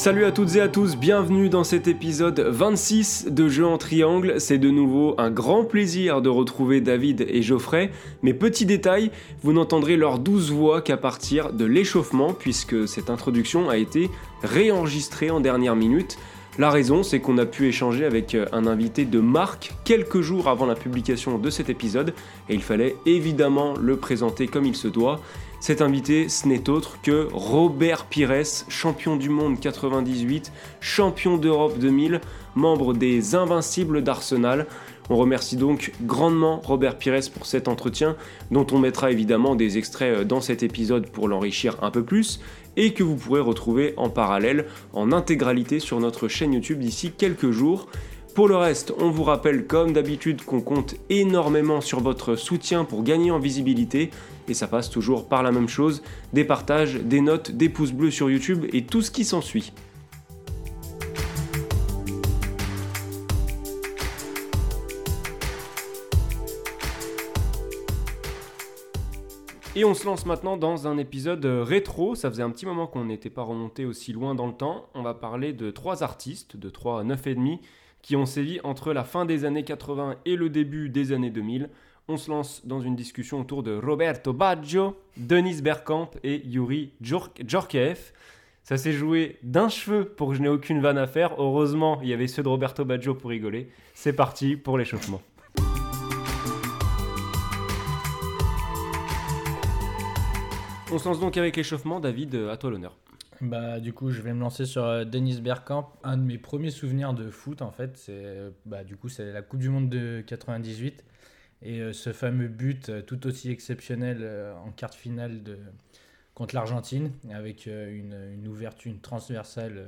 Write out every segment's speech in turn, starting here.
Salut à toutes et à tous, bienvenue dans cet épisode 26 de Jeux en triangle. C'est de nouveau un grand plaisir de retrouver David et Geoffrey, mais petit détail, vous n'entendrez leurs douze voix qu'à partir de l'échauffement, puisque cette introduction a été réenregistrée en dernière minute. La raison, c'est qu'on a pu échanger avec un invité de marque quelques jours avant la publication de cet épisode, et il fallait évidemment le présenter comme il se doit. Cet invité, ce n'est autre que Robert Pires, champion du monde 98, champion d'Europe 2000, membre des Invincibles d'Arsenal. On remercie donc grandement Robert Pires pour cet entretien, dont on mettra évidemment des extraits dans cet épisode pour l'enrichir un peu plus, et que vous pourrez retrouver en parallèle en intégralité sur notre chaîne YouTube d'ici quelques jours. Pour le reste, on vous rappelle comme d'habitude qu'on compte énormément sur votre soutien pour gagner en visibilité, et ça passe toujours par la même chose, des partages, des notes, des pouces bleus sur YouTube et tout ce qui s'ensuit. Et on se lance maintenant dans un épisode rétro. Ça faisait un petit moment qu'on n'était pas remonté aussi loin dans le temps. On va parler de trois artistes, de trois 9,5, qui ont sévi entre la fin des années 80 et le début des années 2000. On se lance dans une discussion autour de Roberto Baggio, Denis Bergkamp et Yuri Djorkaeff. Ça s'est joué d'un cheveu pour que je n'ai aucune vanne à faire. Heureusement, il y avait ceux de Roberto Baggio pour rigoler. C'est parti pour l'échauffement. On se lance donc avec l'échauffement. David, à toi l'honneur. Bah, du coup, je vais me lancer sur euh, Denis Bergkamp. Un de mes premiers souvenirs de foot, en fait, c'est bah, du coup, c'est la Coupe du Monde de 98. Et euh, ce fameux but euh, tout aussi exceptionnel en quart de finale de, contre l'Argentine, avec une, une, ouverture, une transversale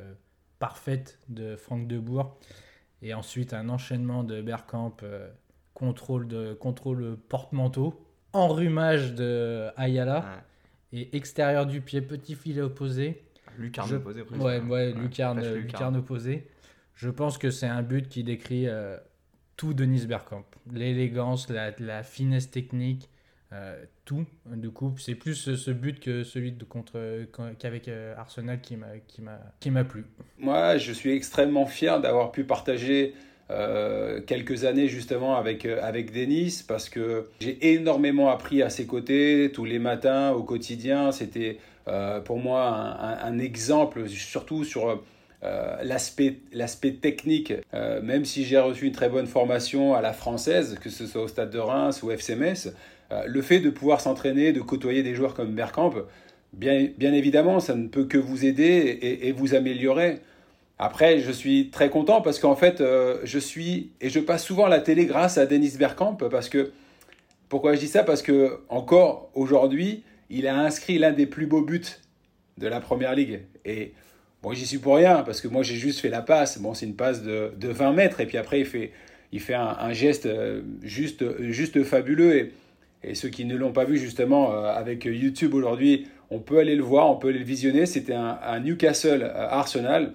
parfaite de Franck Debourg. Et ensuite, un enchaînement de Bergkamp, contrôle, de, contrôle porte-manteau, enrhumage de Ayala. Et extérieur du pied, petit filet opposé. Lucarne Je- opposée. presque. Ouais, ouais, lucarne, flèche lucarne. lucarne. opposée. Je pense que c'est un but qui décrit euh, tout Denis Bergkamp. L'élégance, la, la finesse technique, euh, tout. Du coup, c'est plus ce, ce but que celui de contre qu'avec euh, Arsenal qui m'a qui m'a qui m'a plu. Moi, je suis extrêmement fier d'avoir pu partager euh, quelques années justement avec, euh, avec Denis parce que j'ai énormément appris à ses côtés tous les matins au quotidien. C'était euh, pour moi un, exemple, surtout sur euh, l'aspect technique. Euh, même si j'ai reçu une très bonne formation à la française, que ce soit au Stade de Reims ou FC Metz, euh, le fait de pouvoir s'entraîner, de côtoyer des joueurs comme Bergkamp, bien, évidemment, ça ne peut que vous aider et, vous améliorer. Après, je suis très content parce qu'en fait, euh, je suis et je passe souvent la télé grâce à Denis Bergkamp parce que pourquoi je dis ça? Parce que encore aujourd'hui, il a inscrit l'un des plus beaux buts de la première ligue. Et bon, j'y suis pour rien parce que moi j'ai juste fait la passe. Bon, c'est une passe de, de 20 mètres et puis après il fait, il fait un, geste euh, juste, juste fabuleux. Et, et ceux qui ne l'ont pas vu justement euh, avec YouTube aujourd'hui, on peut aller le voir, on peut aller le visionner. C'était un, un Newcastle euh, Arsenal.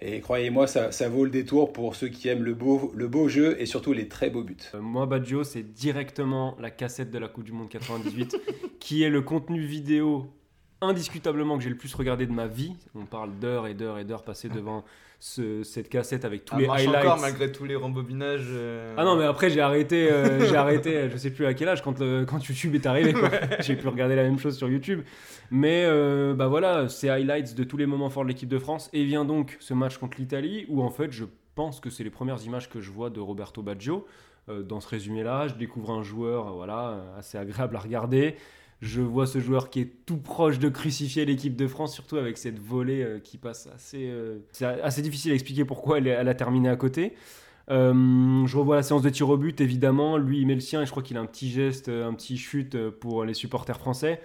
Et croyez-moi, ça, ça vaut le détour pour ceux qui aiment le beau, le beau jeu et surtout les très beaux buts. Euh, moi, Baggio, c'est directement la cassette de la Coupe du Monde 98, qui est le contenu vidéo indiscutablement que j'ai le plus regardé de ma vie. On parle d'heures et d'heures et d'heures passées devant ce- cette cassette avec tous Ah, les highlights. encore malgré tous les rembobinages. euh, Ah non, mais après, j'ai arrêté, euh, j'ai arrêté, euh, je sais plus à quel âge, quand, le- quand YouTube est arrivé. J'ai pu regarder la même chose sur YouTube. Mais euh, bah voilà, ces highlights de tous les moments forts de l'équipe de France. Et vient donc ce match contre l'Italie, où en fait, je pense que c'est les premières images que je vois de Roberto Baggio. Dans ce résumé-là, je découvre un joueur voilà, assez agréable à regarder. Je vois ce joueur qui est tout proche de crucifier l'équipe de France, surtout avec cette volée euh, qui passe assez. euh, c'est assez difficile à expliquer pourquoi elle, a terminé à côté. Euh, je revois la séance de tir au but, évidemment. Lui, il met le sien et je crois qu'il a un petit geste, un petit chute pour les supporters français.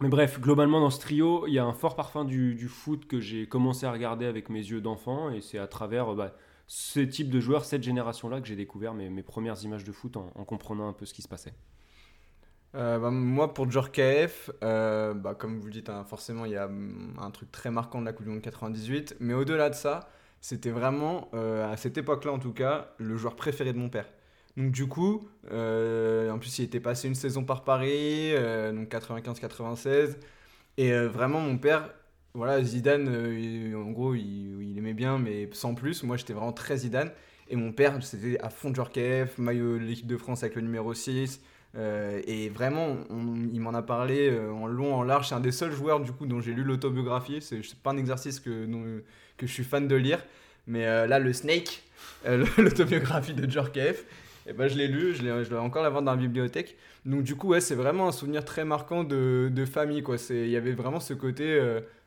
Mais bref, globalement dans ce trio, il y a un fort parfum du, foot que j'ai commencé à regarder avec mes yeux d'enfant et c'est à travers bah, ce type de joueurs, cette génération-là, que j'ai découvert mes, premières images de foot en, comprenant un peu ce qui se passait. Euh, bah, moi, pour Djorkaeff, euh, bah, comme vous le dites, hein, forcément, il y a mm, un truc très marquant de la Coupe du Monde 98. Mais au-delà de ça, c'était vraiment, euh, à cette époque-là en tout cas, le joueur préféré de mon père. Donc du coup, en plus il était passé une saison par Paris, donc 95-96. Et vraiment mon père, voilà, Zidane, en gros, il, il aimait bien, mais sans plus. Moi j'étais vraiment très Zidane. Et mon père, c'était à fond Djorkaeff, maillot l'équipe de France avec le numéro 6. Euh, et vraiment, il m'en a parlé euh, en long, en large. C'est un des seuls joueurs du coup dont j'ai lu l'autobiographie. C'est pas un exercice que, que je suis fan de lire. Mais euh, là, le Snake, l'autobiographie de Djorkaeff, et ben, je l'ai lu, je, je dois encore l'avoir dans la bibliothèque. Donc du coup, ouais, c'est vraiment un souvenir très marquant de, de famille. Il y avait vraiment ce côté,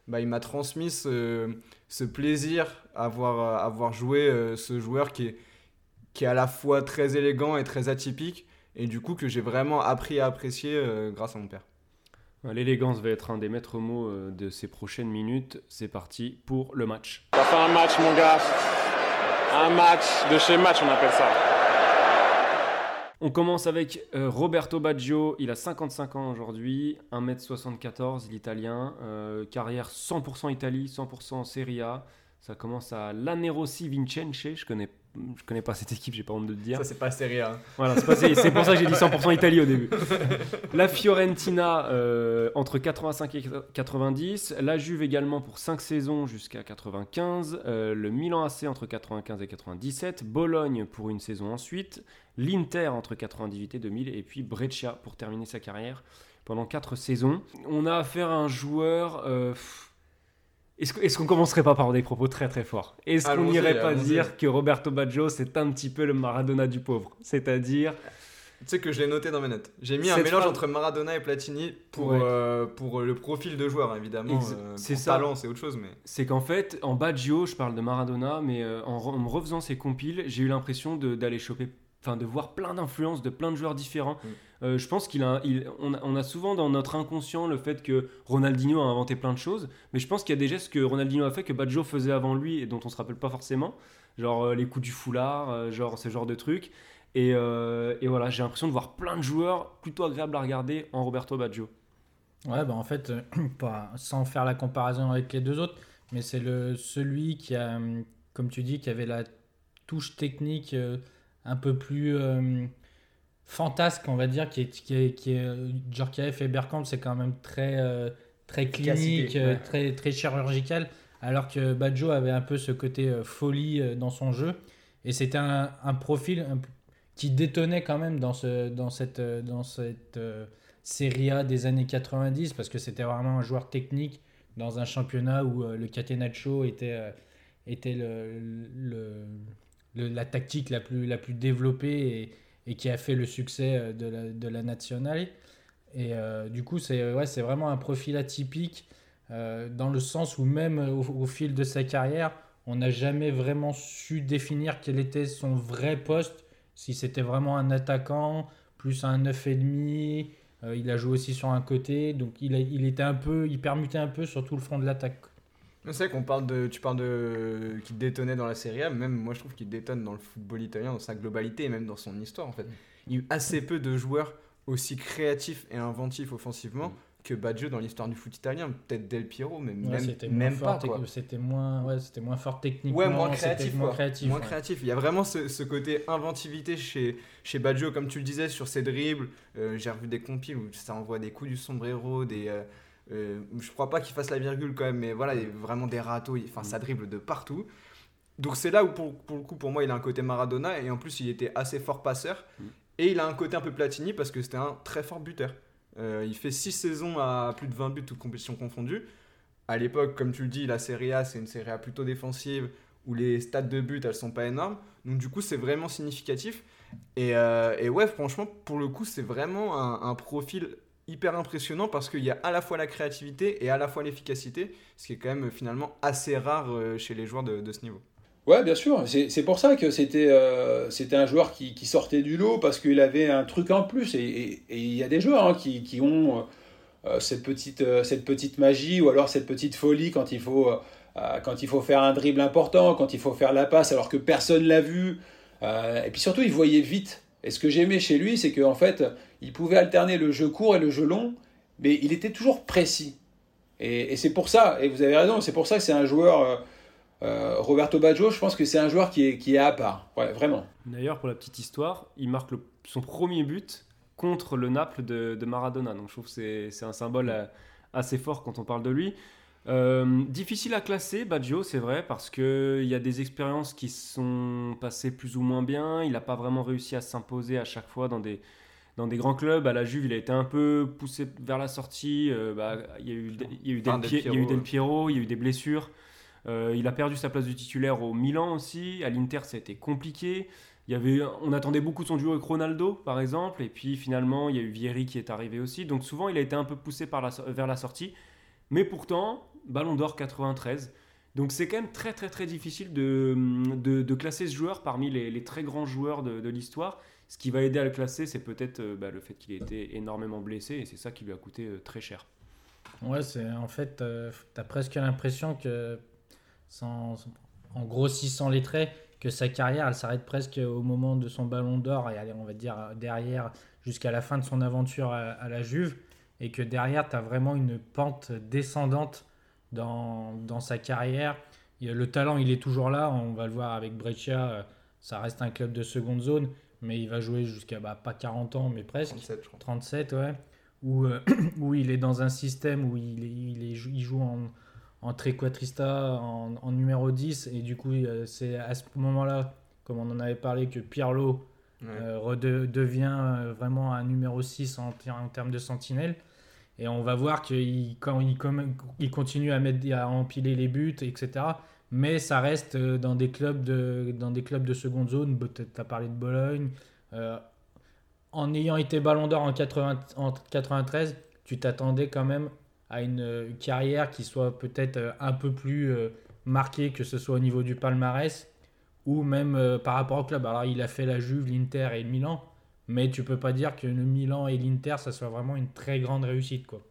bah, il m'a transmis ce, plaisir à voir, à voir jouer euh, ce joueur qui est, qui est à la fois très élégant et très atypique. Et du coup, que j'ai vraiment appris à apprécier euh, grâce à mon père. L'élégance va être un des maîtres mots euh, de ces prochaines minutes. C'est parti pour le match. Ça fait un match, mon gars. Un match de chez match, on appelle ça. On commence avec euh, Roberto Baggio, il a 55 ans aujourd'hui, 1m74, l'italien, euh, carrière 100% Italie, 100% Serie A. Ça commence à l'Anerosi Vincenze, je connais, je connais pas cette équipe, j'ai pas honte de le dire. Ça, c'est pas Serie A. hein. Voilà, c'est pour ça que j'ai dit 100% Italie au début. La Fiorentina euh, entre 85 et 90, la Juve également pour 5 saisons jusqu'à 95, euh, le Milan AC entre 95 et 97, Bologne pour une saison ensuite, l'Inter entre 98 et 2000 et puis Brescia pour terminer sa carrière pendant 4 saisons. On a affaire à un joueur... euh, pff, est-ce qu'on commencerait pas par des propos très très forts? Est-ce qu'on n'irait pas dire que Roberto Baggio c'est un petit peu le Maradona du pauvre? C'est-à-dire Tu sais que je l'ai noté dans mes notes. J'ai mis un mélange phrase- entre Maradona et Platini pour, Ouais. euh, pour le profil de joueur, évidemment. Euh, c'est ça. talent, c'est autre chose, mais. c'est qu'en fait, en Baggio, je parle de Maradona, mais euh, en, re- en me refaisant ces compiles, j'ai eu l'impression d'aller choper, enfin de voir plein d'influences de plein de joueurs différents. Mm. Euh, je pense qu'il a, il- on, a, on a souvent dans notre inconscient le fait que Ronaldinho a inventé plein de choses, mais je pense qu'il y a des gestes que Ronaldinho a fait que Baggio faisait avant lui et dont on se rappelle pas forcément, genre euh, les coups du foulard, euh, genre ce genre de trucs. Et, euh, et voilà, j'ai l'impression de voir plein de joueurs plutôt agréables à regarder en Roberto Baggio. Ouais, bah en fait, pas, sans faire la comparaison avec les deux autres, mais c'est le celui qui a, hum, comme tu dis, qui avait la touche technique euh, un peu plus euh, fantasque, on va dire, qui est, qui est, qui est euh, Bergkamp, c'est quand même très, euh, très clinique, ouais. très, très chirurgical, alors que Baggio avait un peu ce côté folie dans son jeu, et c'était un, un profil qui détonnait quand même dans, ce, dans cette, dans cette euh, Serie A des années 90 parce que c'était vraiment un joueur technique dans un championnat où le Catenaccio était, était le, le- la tactique la plus, la plus développée et, qui a fait le succès euh, de la, de la nationale. Et euh, du coup, c'est ouais, vraiment un profil atypique euh, dans le sens où même au, fil de sa carrière, on n'a jamais vraiment su définir quel était son vrai poste, si c'était vraiment un attaquant, plus un 9,5. Euh, il a joué aussi sur un côté, donc il, il était un peu, il permutait un peu sur tout le front de l'attaque. C'est vrai qu'on parle de. Tu parles de. qui détonnait dans la Serie A, même moi je trouve qu'il détonne dans le football italien, dans sa globalité et même dans son histoire en fait. Il y a eu assez peu de joueurs aussi créatifs et inventifs offensivement que Baggio dans l'histoire du foot italien. Peut-être Del Piero, mais Ouais, même, même pas C'était moins, ouais, c'était moins fort techniquement. Ouais, moins créatif. Moins créatif. Moins ouais. créatif. Il y a vraiment ce, ce côté inventivité chez, chez Baggio, comme tu le disais, sur ses dribbles. Euh, J'ai revu des compiles où ça envoie des coups du sombrero, des. euh, euh, je crois pas qu'il fasse la virgule quand même, mais voilà, il a vraiment des râteaux. Enfin, ça dribble de partout. Donc c'est là où, pour, pour le coup, pour moi, il a un côté Maradona et en plus, il était assez fort passeur. Mm. Et il a un côté un peu Platini parce que c'était un très fort buteur. Euh, il fait 6 saisons à plus de 20 buts, toutes compétitions confondues. À l'époque, comme tu le dis, la Serie A, c'est une Serie A plutôt défensive où les stats de but, elles sont pas énormes. Donc du coup, c'est vraiment significatif. Et, euh, et ouais, franchement, pour le coup, c'est vraiment un, un profil hyper impressionnant parce qu'il y a à la fois la créativité et à la fois l'efficacité, ce qui est quand même finalement assez rare euh, chez les joueurs de, ce niveau. Ouais, bien sûr. C'est pour ça que c'était euh, un joueur qui, sortait du lot parce qu'il avait un truc en plus. Et il y a des joueurs hein, qui, qui ont euh, cette, petite, euh, cette petite magie ou alors cette petite folie quand il faut, euh, quand il faut faire un dribble important, quand il faut faire la passe alors que personne l'a vu. et puis surtout, il voyait vite. Et ce que j'aimais chez lui, c'est qu'en fait, il pouvait alterner le jeu court et le jeu long, mais il était toujours précis. Et, c'est pour ça, et vous avez raison, c'est pour ça que c'est un joueur. Roberto Baggio, je pense que c'est un joueur qui est, qui est à part. Ouais, vraiment. D'ailleurs, pour la petite histoire, il marque son premier but contre le Naples de, de Maradona. Donc je trouve que c'est un symbole euh, assez fort quand on parle de lui. Euh, difficile à classer, Baggio, c'est vrai, parce qu'il y a des expériences qui sont passées plus ou moins bien. Il n'a pas vraiment réussi à s'imposer à chaque fois dans des, dans des grands clubs. À la Juve, il a été un peu poussé vers la sortie. Euh, bah, il y a eu, il y a eu Del, Enfin, Del Pie- il y a eu Piero, Del ouais. Piero, il y a eu des blessures. Euh, il a perdu sa place de titulaire au Milan aussi. À l'Inter, ça a été compliqué. Il y avait, on attendait beaucoup de son duo avec Ronaldo, par exemple, et puis finalement, il y a eu Vieri qui est arrivé aussi. Donc souvent, il a été un peu poussé par la, vers la sortie. Mais pourtant, Ballon d'Or 93. Donc c'est quand même très très très difficile de, de, de classer ce joueur parmi les, les très grands joueurs de, de l'histoire. Ce qui va aider à le classer, c'est peut-être euh, bah, le fait qu'il ait été énormément blessé, et c'est ça qui lui a coûté euh, très cher. Ouais, c'est en fait, euh, t'as presque l'impression que, en grossissant les traits, que sa carrière, elle s'arrête presque au moment de son ballon d'or, et on va dire derrière, jusqu'à la fin de son aventure à, la Juve, et que derrière, t'as vraiment une pente descendante dans, dans sa carrière. Le talent, il est toujours là, on va le voir avec Brescia, euh, ça reste un club de seconde zone, mais il va jouer jusqu'à bah, pas 40 ans, mais presque. 37, je crois. 37, ouais. Où, euh, où il est dans un système où il, est, il, est- il joue en, en trequartista, en, en numéro 10. Et du coup, euh, c'est à ce moment-là, comme on en avait parlé, que Pirlo Ouais. euh, rede- devient euh, vraiment un numéro 6 en, ter- en termes de sentinelle. Et on va voir qu'il quand il, comme- il continue à, mettre, à empiler les buts, etc. Mais ça reste euh, dans des clubs de, dans des clubs de seconde zone. Tu as parlé de Bologne. Euh, en ayant été ballon d'or en, 80 en 93, tu t'attendais quand même à une euh, carrière qui soit peut-être un peu plus marquée, que ce soit au niveau du palmarès ou même par rapport au club. Alors il a fait la Juve, l'Inter et le Milan, mais tu peux pas dire que le Milan et l'Inter, ça soit vraiment une très grande réussite. quoi.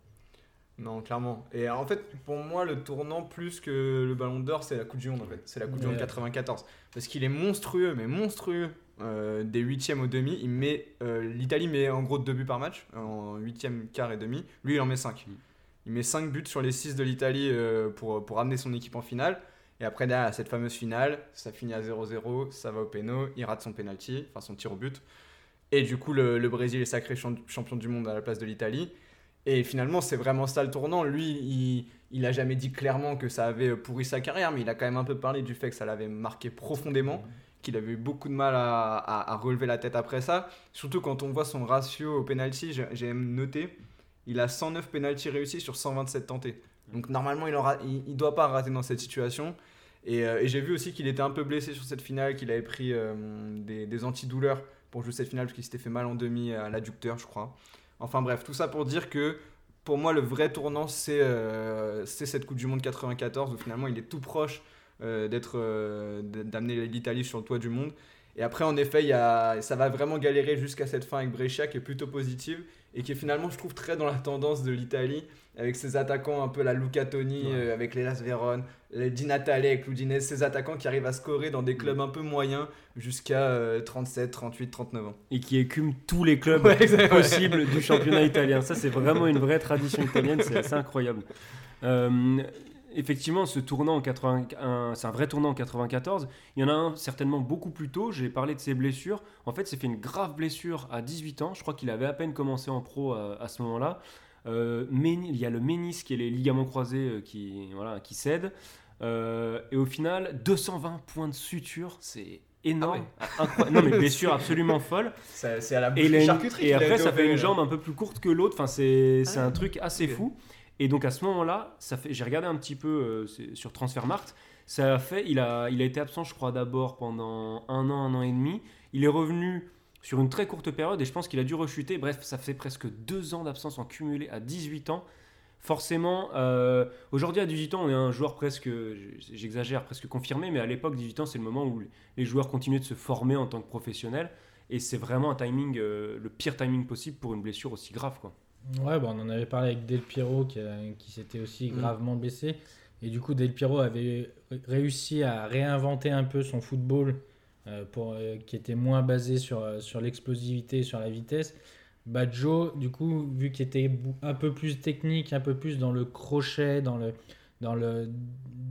Non, clairement. Et en fait, pour moi, le tournant plus que le Ballon d'Or, c'est la Coupe du Monde en fait. C'est la Coupe du. Monde 94. Parce qu'il est monstrueux, mais monstrueux. euh, des huitièmes au demi, il met euh, l'Italie met en gros deux buts par match en huitième, quart et demi. Lui, il en met 5 Il met 5 buts sur les 6 de l'Italie euh, pour, pour amener son équipe en finale. Et après, derrière cette fameuse finale, ça finit à 0-0, ça va au péno, il rate son penalty, enfin son tir au but. Et du coup, le, le Brésil est sacré champ- champion du monde à la place de l'Italie. Et finalement, c'est vraiment ça le tournant. Lui, il, il a jamais dit clairement que ça avait pourri sa carrière, mais il a quand même un peu parlé du fait que ça l'avait marqué profondément, qu'il avait eu beaucoup de mal à, relever la tête après ça. Surtout quand on voit son ratio au penalty, j'ai même noté, il a 109 penalty réussis sur 127 tentés. Donc normalement, il ne doit pas rater dans cette situation. Et, euh, et j'ai vu aussi qu'il était un peu blessé sur cette finale, qu'il avait pris euh, des, des antidouleurs pour jouer cette finale parce qu'il s'était fait mal en demi à l'adducteur, je crois. Enfin bref, tout ça pour dire que pour moi, le vrai tournant, c'est euh, cette Coupe du Monde 94 où finalement il est tout proche euh, d'être euh, d'amener l'Italie sur le toit du monde. Et après, en effet, y a, ça va vraiment galérer jusqu'à cette fin avec Brescia qui est plutôt positive et qui est finalement, je trouve, très dans la tendance de l'Italie avec ses attaquants un peu la Luca Toni, euh, avec les Las Véron, les Di Natale avec Ludinese, ces attaquants qui arrivent à scorer dans des clubs un peu moyens jusqu'à euh, 37, 38, 39 ans. Et qui écume tous les clubs Ouais, exact, ouais. possibles du championnat italien. Ça, c'est vraiment une vraie tradition italienne, c'est assez incroyable. Euh, effectivement, ce tournant en 80, c'est un vrai tournant en 94. Il y en a un certainement beaucoup plus tôt. J'ai parlé de ses blessures. En fait, s'est fait une grave blessure à 18 ans. Je crois qu'il avait à peine commencé en pro à, à ce moment-là. Euh, il y a le ménisque et les ligaments croisés euh, qui, voilà, qui cèdent. Euh, et au final, 220 points de suture, c'est énorme. Incroyable. Non, mais blessure absolument folle. C'est c'est à la Et, charcuterie. et après, ça fait une jambe un peu plus courte que l'autre. Enfin, c'est c'est Ah, un truc assez fou. Et donc à ce moment-là, j'ai regardé un petit peu euh, sur Transfermarkt. Ça a fait, il a, il a été absent, je crois, d'abord pendant un an, un an et demi. Il est revenu sur une très courte période et je pense qu'il a dû rechuter. Bref, ça fait presque deux ans d'absence en cumulé à 18 ans. Forcément, euh, aujourd'hui à 18 ans, on est un joueur presque, j'exagère, presque confirmé, mais à l'époque, 18 ans, c'est le moment où les joueurs continuaient de se former en tant que professionnels. Et c'est vraiment un timing, euh, le pire timing possible pour une blessure aussi grave. Quoi. Ouais, bon, on en avait parlé avec Del Piero qui, a- qui s'était aussi Mm. gravement blessé. Et du coup, Del Piero avait réussi à réinventer un peu son football euh, pour, euh, qui était moins basé sur, euh, sur l'explosivité, sur la vitesse. Badjo, du coup, vu qu'il était un peu plus technique, un peu plus dans le crochet, dans le, dans le,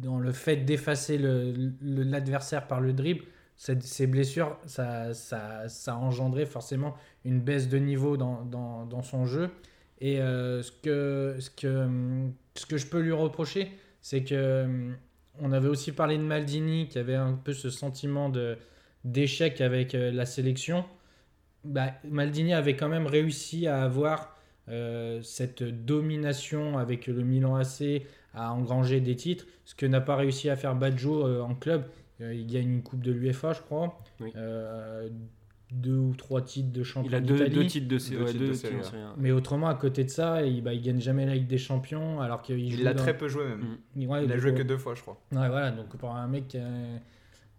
dans le fait d'effacer le- l'adversaire par le dribble, cette- ces blessures, ça, ça, ça a engendré forcément une baisse de niveau dans, dans, dans son jeu. Et euh, ce, que, ce, que, ce que je peux lui reprocher, c'est que hum, on avait aussi parlé de Maldini, qui avait un peu ce sentiment de d'échec avec euh, la sélection. Bah, Maldini avait quand même réussi à avoir euh, cette domination avec le Milan AC, à engranger des titres, ce que n'a pas réussi à faire Baggio euh, en club. Euh, il gagne une coupe de l'UEFA, je crois. Oui. Deux ou trois titres de champion Il a deux, deux titres de, Deux ouais, titres deux de série. Mais autrement, à côté de ça, il, bah, il gagne jamais la Ligue des Champions, alors qu'il Il joue l'a dans- très peu joué même. Mm. Ouais, Il a joué que deux fois, je crois. Ouais, voilà, donc pour un mec, euh,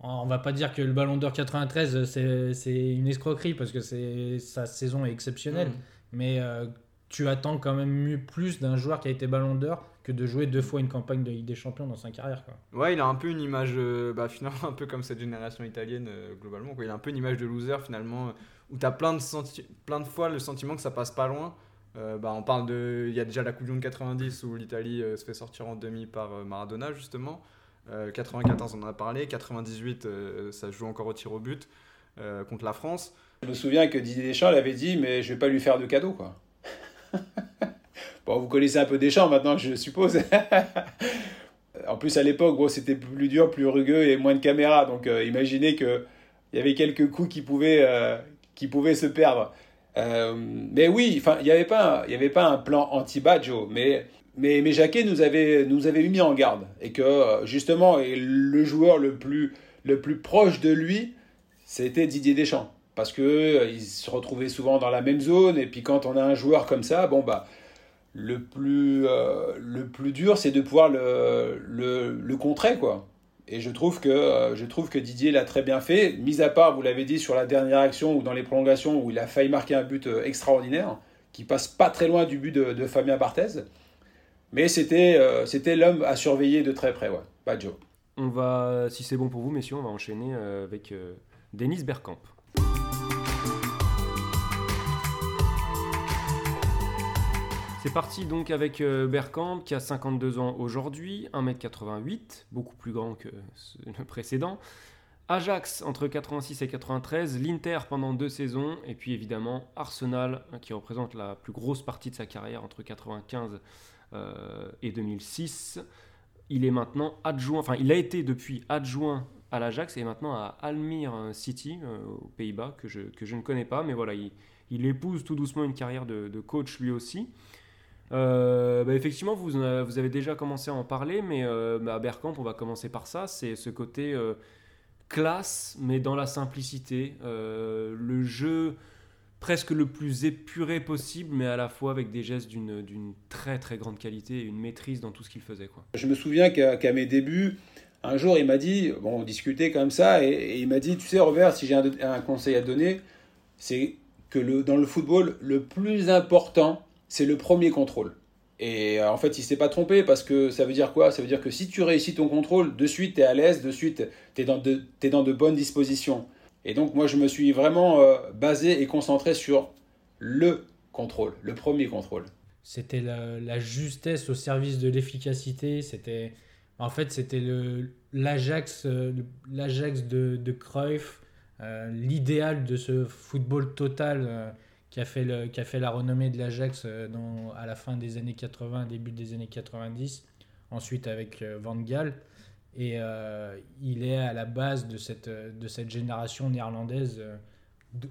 on va pas dire que le Ballon d'Or 93, c'est une escroquerie, parce que c'est sa saison est exceptionnelle, Mm. mais euh, tu attends quand même mieux plus d'un joueur qui a été Ballon d'Or que de jouer deux fois une campagne de Ligue des Champions dans sa carrière. Quoi. Ouais, il a un peu une image, euh, bah, finalement, un peu comme cette génération italienne, euh, globalement. Quoi. Il a un peu une image de loser, finalement, euh, où tu as plein de, senti- plein de fois le sentiment que ça passe pas loin. Euh, bah, on parle de. Il y a déjà la Coupe du Monde 90 où l'Italie euh, se fait sortir en demi par euh, Maradona, justement. Euh, 94, on en a parlé. 98, euh, ça se joue encore au tir au but euh, contre la France. Je me souviens que Didier Deschamps l'avait dit, mais je vais pas lui faire de cadeau, quoi. bon, vous connaissez un peu Deschamps maintenant, je suppose. en plus, à l'époque, bon, c'était plus dur, plus rugueux et moins de caméras. Donc, euh, imaginez qu'il y avait quelques coups qui pouvaient, euh, qui pouvaient se perdre. Euh, mais oui, il n'y avait, pas un- y avait pas un plan anti-Badjo, mais, mais, mais Jacquet nous avait, nous avait mis en garde. Et que, euh, justement, le joueur le plus, le plus proche de lui, c'était Didier Deschamps. Parce il se retrouvait souvent dans la même zone, et puis quand on a un joueur comme ça, bon bah le plus, euh, le plus dur, c'est de pouvoir le, contrer, quoi. Et je trouve que, euh, je trouve que Didier l'a très bien fait, mis à part, vous l'avez dit, sur la dernière action ou dans les prolongations où il a failli marquer un but euh, extraordinaire, qui passe pas très loin du but de, Fabien Barthez. Mais c'était c'était l'homme à surveiller de très près, ouais. Badjo. On va, si c'est bon pour vous, messieurs, on va enchaîner avec Denis Bergkamp. C'est parti donc avec euh, Bergkamp qui a 52 ans aujourd'hui, 1m88, beaucoup plus grand que le précédent. Ajax entre 86 et 93, l'Inter pendant deux saisons, et puis évidemment Arsenal hein, qui représente la plus grosse partie de sa carrière entre 95 euh, et 2006. Il est maintenant adjoint, enfin il a été depuis adjoint à l'Ajax et maintenant à City euh, aux Pays-Bas que je, que je ne connais pas, mais voilà, il, épouse tout doucement une carrière de coach lui aussi. Euh, bah, effectivement, vous, avez- déjà commencé à en parler, mais euh, bah, à Bergkamp, on va commencer par ça. C'est ce côté euh, classe, mais dans la simplicité. Le jeu presque le plus épuré possible, mais à la fois avec des gestes d'une très très grande qualité et une maîtrise dans tout ce qu'il faisait. Je me souviens qu'à mes débuts, un jour, il m'a dit, bon, on discutait comme ça, et, il m'a dit, tu sais, Robert, si j'ai un, conseil à donner, c'est que dans le football, le plus important, c'est le premier contrôle. Et euh, en fait, il s'est pas trompé parce que ça veut dire quoi? Ça veut dire que si tu réussis ton contrôle, de suite, tu es à l'aise, de suite, tu es, dans de t'es dans de bonnes dispositions. Et donc, moi, je me suis vraiment euh, basé et concentré sur le contrôle, le premier contrôle. C'était la, justesse au service de l'efficacité. C'était, en fait, c'était euh, l'Ajax de, de Cruyff, l'idéal de ce football total qui a fait le, qui a fait la renommée de l'Ajax euh, à la fin des années 80, début des années 90. Ensuite avec euh, Van Gaal. Et euh, il est à la base de cette, de cette génération néerlandaise,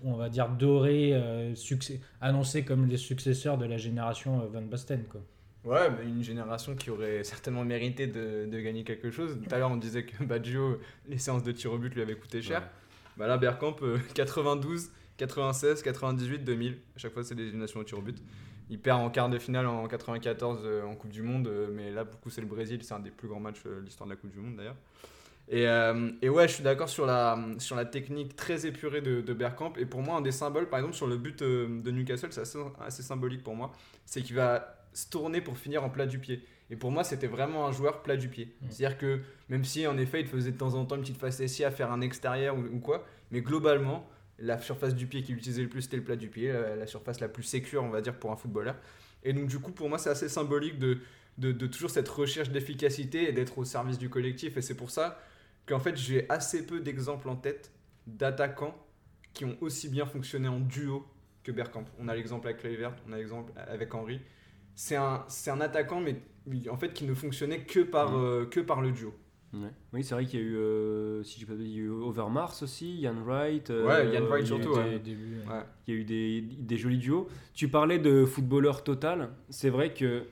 on va dire dorée, euh, succès, annoncée comme les successeurs de la génération Van Basten. Quoi. Ouais, mais une génération qui aurait certainement mérité de, de gagner quelque chose. Tout à l'heure, on disait que Baggio, les séances de tir au but lui avaient coûté cher. Ouais. Bah là, Bergkamp, euh, 92, 96, 98, 2000. À chaque fois, c'est des éliminations au tir au but. Il perd en quart de finale en 94 euh, en Coupe du Monde, euh, mais là, pour le coup, c'est le Brésil. C'est un des plus grands matchs euh, de l'histoire de la Coupe du Monde, d'ailleurs. Et, euh, et ouais, je suis d'accord sur la, sur la technique très épurée de, de Bergkamp. Et pour moi, un des symboles, par exemple, sur le but de Newcastle, c'est assez, assez symbolique pour moi, c'est qu'il va se tourner pour finir en plat du pied. Et pour moi, c'était vraiment un joueur plat du pied. Mm. C'est-à-dire que même si en effet, il faisait de temps en temps une petite facétie à faire un extérieur ou, ou quoi, mais globalement, la surface du pied qu'il utilisait le plus, c'était le plat du pied, la, la surface la plus sécure, on va dire, pour un footballeur. Et donc, du coup, pour moi, c'est assez symbolique de, de, de toujours cette recherche d'efficacité et d'être au service du collectif. Et c'est pour ça qu'en fait, j'ai assez peu d'exemples en tête d'attaquants qui ont aussi bien fonctionné en duo que Bergkamp. On a l'exemple avec Kluivert, on a l'exemple avec Henry. C'est un, un attaquant, mais en fait, qui ne fonctionnait que par, Mhm. euh, que par le duo. Ouais. Oui, c'est vrai qu'il y a eu, euh, si je pas il y a eu Overmars aussi, Ian Wright. euh, Ouais, Ian Wright il y a eu surtout, des- ouais. début, Ouais. Il y a eu des, des jolis duos. Tu parlais de footballeur total. C'est vrai que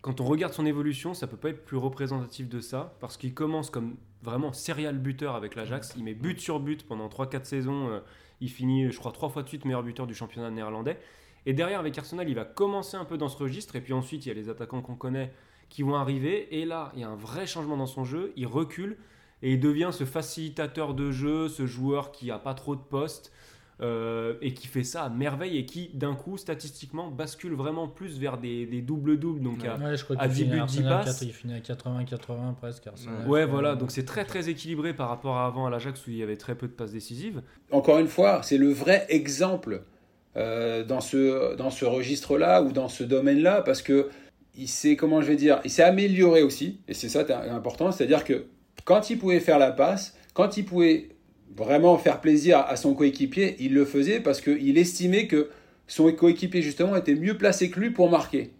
quand on regarde son évolution, ça peut pas être plus représentatif de ça, parce qu'il commence comme vraiment serial buteur avec l'Ajax. Il met but sur but pendant 3-4 saisons. euh, Il finit, je crois, trois fois de suite meilleur buteur du championnat néerlandais. Et derrière, avec Arsenal, il va commencer un peu dans ce registre. Et puis ensuite, il y a les attaquants qu'on connaît qui vont arriver. Et là, il y a un vrai changement dans son jeu. Il recule et il devient ce facilitateur de jeu, ce joueur qui a pas trop de postes. euh, et qui fait ça à merveille et qui d'un coup statistiquement bascule vraiment plus vers des, des doubles-doubles donc à- Ouais, je crois à qu'il 10 finit buts, à 10 Arsenal, passes. il finit à 80-80 presque. Arsenal. Ouais, voilà, donc c'est très très équilibré par rapport à avant à l'Ajax où il y avait très peu de passes décisives. Encore une fois, c'est le vrai exemple euh, dans ce, dans ce registre-là ou dans ce domaine-là parce que il s'est, comment je vais dire, il s'est amélioré aussi, et c'est ça important, c'est-à-dire que quand il pouvait faire la passe, quand il pouvait vraiment faire plaisir à son coéquipier, il le faisait parce qu'il estimait que son coéquipier justement était mieux placé que lui pour marquer.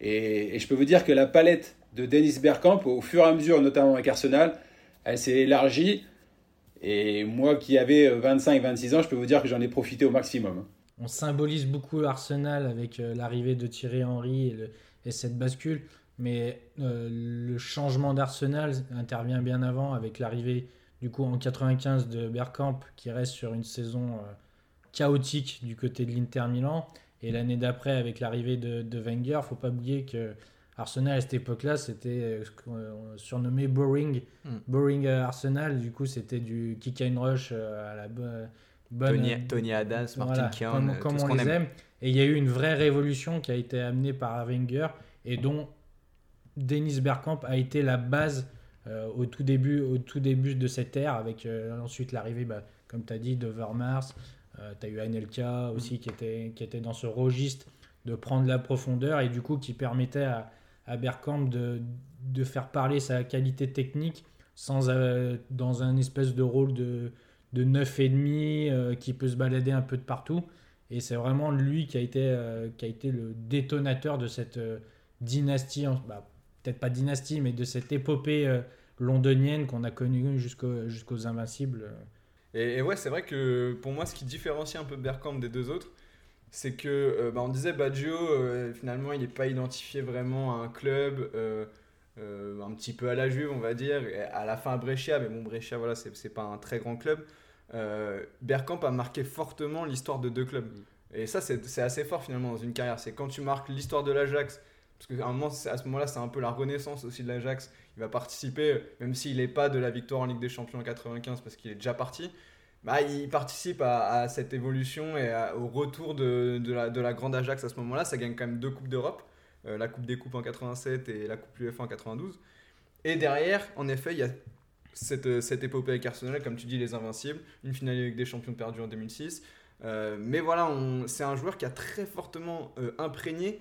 Et, et je peux vous dire que la palette de Dennis Bergkamp, au fur et à mesure, notamment avec Arsenal, elle s'est élargie. Et moi qui avais 25-26 ans, je peux vous dire que j'en ai profité au maximum. On symbolise beaucoup Arsenal avec euh, l'arrivée de Thierry Henry et, le- et cette bascule, mais euh, le changement d'Arsenal intervient bien avant avec l'arrivée du coup en 95 de Bergkamp qui reste sur une saison euh, chaotique du côté de l'Inter Milan et l'année d'après avec l'arrivée de, de Wenger. Faut pas oublier que Arsenal à cette époque-là c'était euh, ce qu'on surnommé boring, Mm. boring Arsenal. Du coup c'était du kick and rush à la bo- bonne Tony, Tony Adams, Martin voilà, Keown, comme, comme tout ce on qu'on les aime. aime. Et il y a eu une vraie révolution qui a été amenée par Wenger et dont Dennis Bergkamp a été la base euh, au, tout début, au tout début de cette ère, avec euh, ensuite l'arrivée, bah, comme tu as dit, de Vermars. tu as eu Anelka aussi qui, était, qui était dans ce registre de prendre la profondeur et du coup qui permettait à, à Bergkamp de, de faire parler sa qualité technique sans, euh, dans un espèce de rôle de, de 9,5 euh, qui peut se balader un peu de partout. Et c'est vraiment lui qui a été, euh, qui a été le détonateur de cette euh, dynastie, bah, peut-être pas dynastie, mais de cette épopée euh, londonienne qu'on a connue jusqu'au- jusqu'aux Invincibles. Et, ouais, c'est vrai que pour moi, ce qui différencie un peu Bergkamp des deux autres, c'est que bah, on disait Baggio, finalement, il n'est pas identifié vraiment à un club, un petit peu à la Juve, on va dire, à la fin à Brescia, mais bon, Brescia, voilà, c'est pas un très grand club. Euh, Bergkamp a marqué fortement l'histoire de deux clubs. Et ça, c'est assez fort finalement dans une carrière. C'est quand tu marques l'histoire de l'Ajax, parce qu'à c'est- à ce moment-là, c'est un peu la renaissance aussi de l'Ajax. Il va participer, même s'il n'est pas de la victoire en Ligue des Champions en 95 parce qu'il est déjà parti. Bah, il participe à, à cette évolution et à- au retour de, de la, de la grande Ajax à ce moment-là. Ça gagne quand même deux Coupes d'Europe, euh, la Coupe des Coupes en 87 et la Coupe UEFA en 92. Et derrière, en effet, il y a cette, euh, cette épopée avec Arsenal, comme tu dis, les Invincibles, une finale avec des champions perdus en 2006. Euh, mais voilà, c'est un joueur qui a très fortement euh, imprégné